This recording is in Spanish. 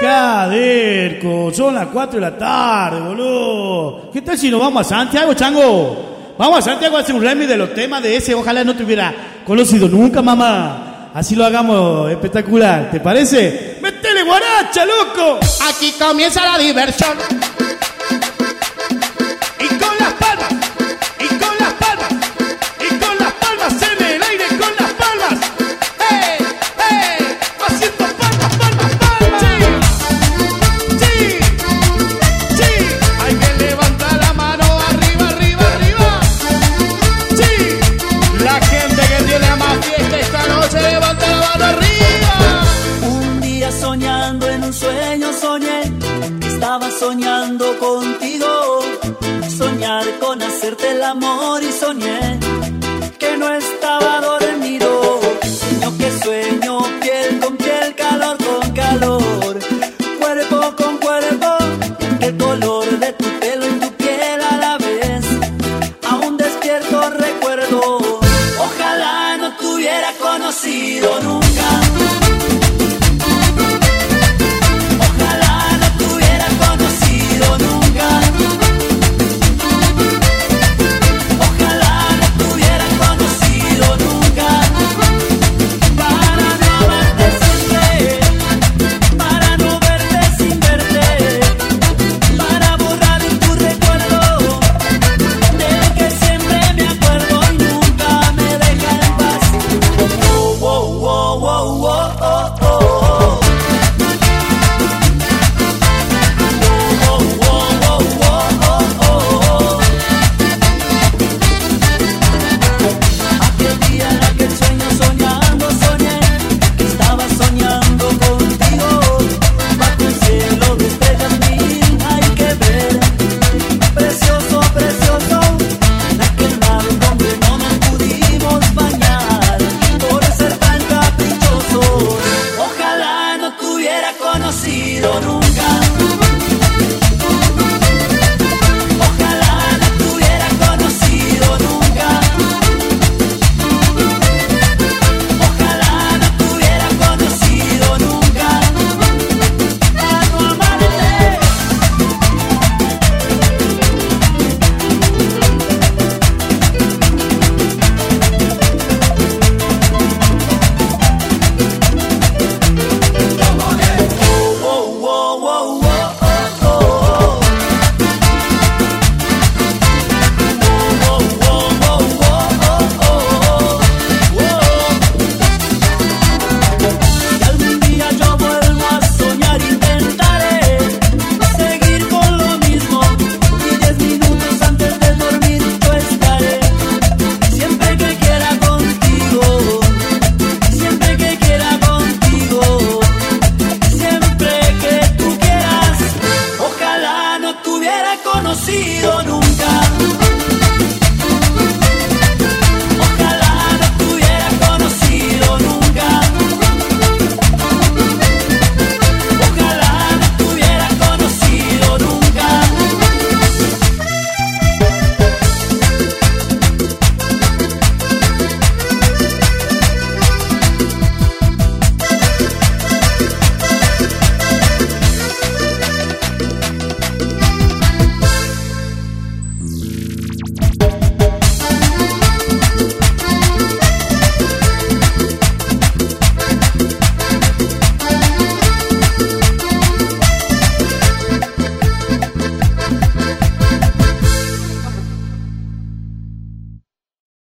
Caderco, son las 4 de la tarde, boludo. ¿Qué tal si nos vamos a Santiago, chango? Vamos a Santiago a hacer un remix de los temas de ese. Ojalá no te hubiera conocido nunca, mamá. Así lo hagamos espectacular, ¿te parece? ¡Métele guaracha, loco! Aquí comienza la diversión. Soñando contigo. Soñar con hacerte el amor y soñé que no estaba dormido. Sueño que sueño piel con piel, calor con calor, cuerpo con cuerpo, el color de tu pelo y tu piel a la vez. Aún despierto recuerdo, ojalá no te hubiera conocido nunca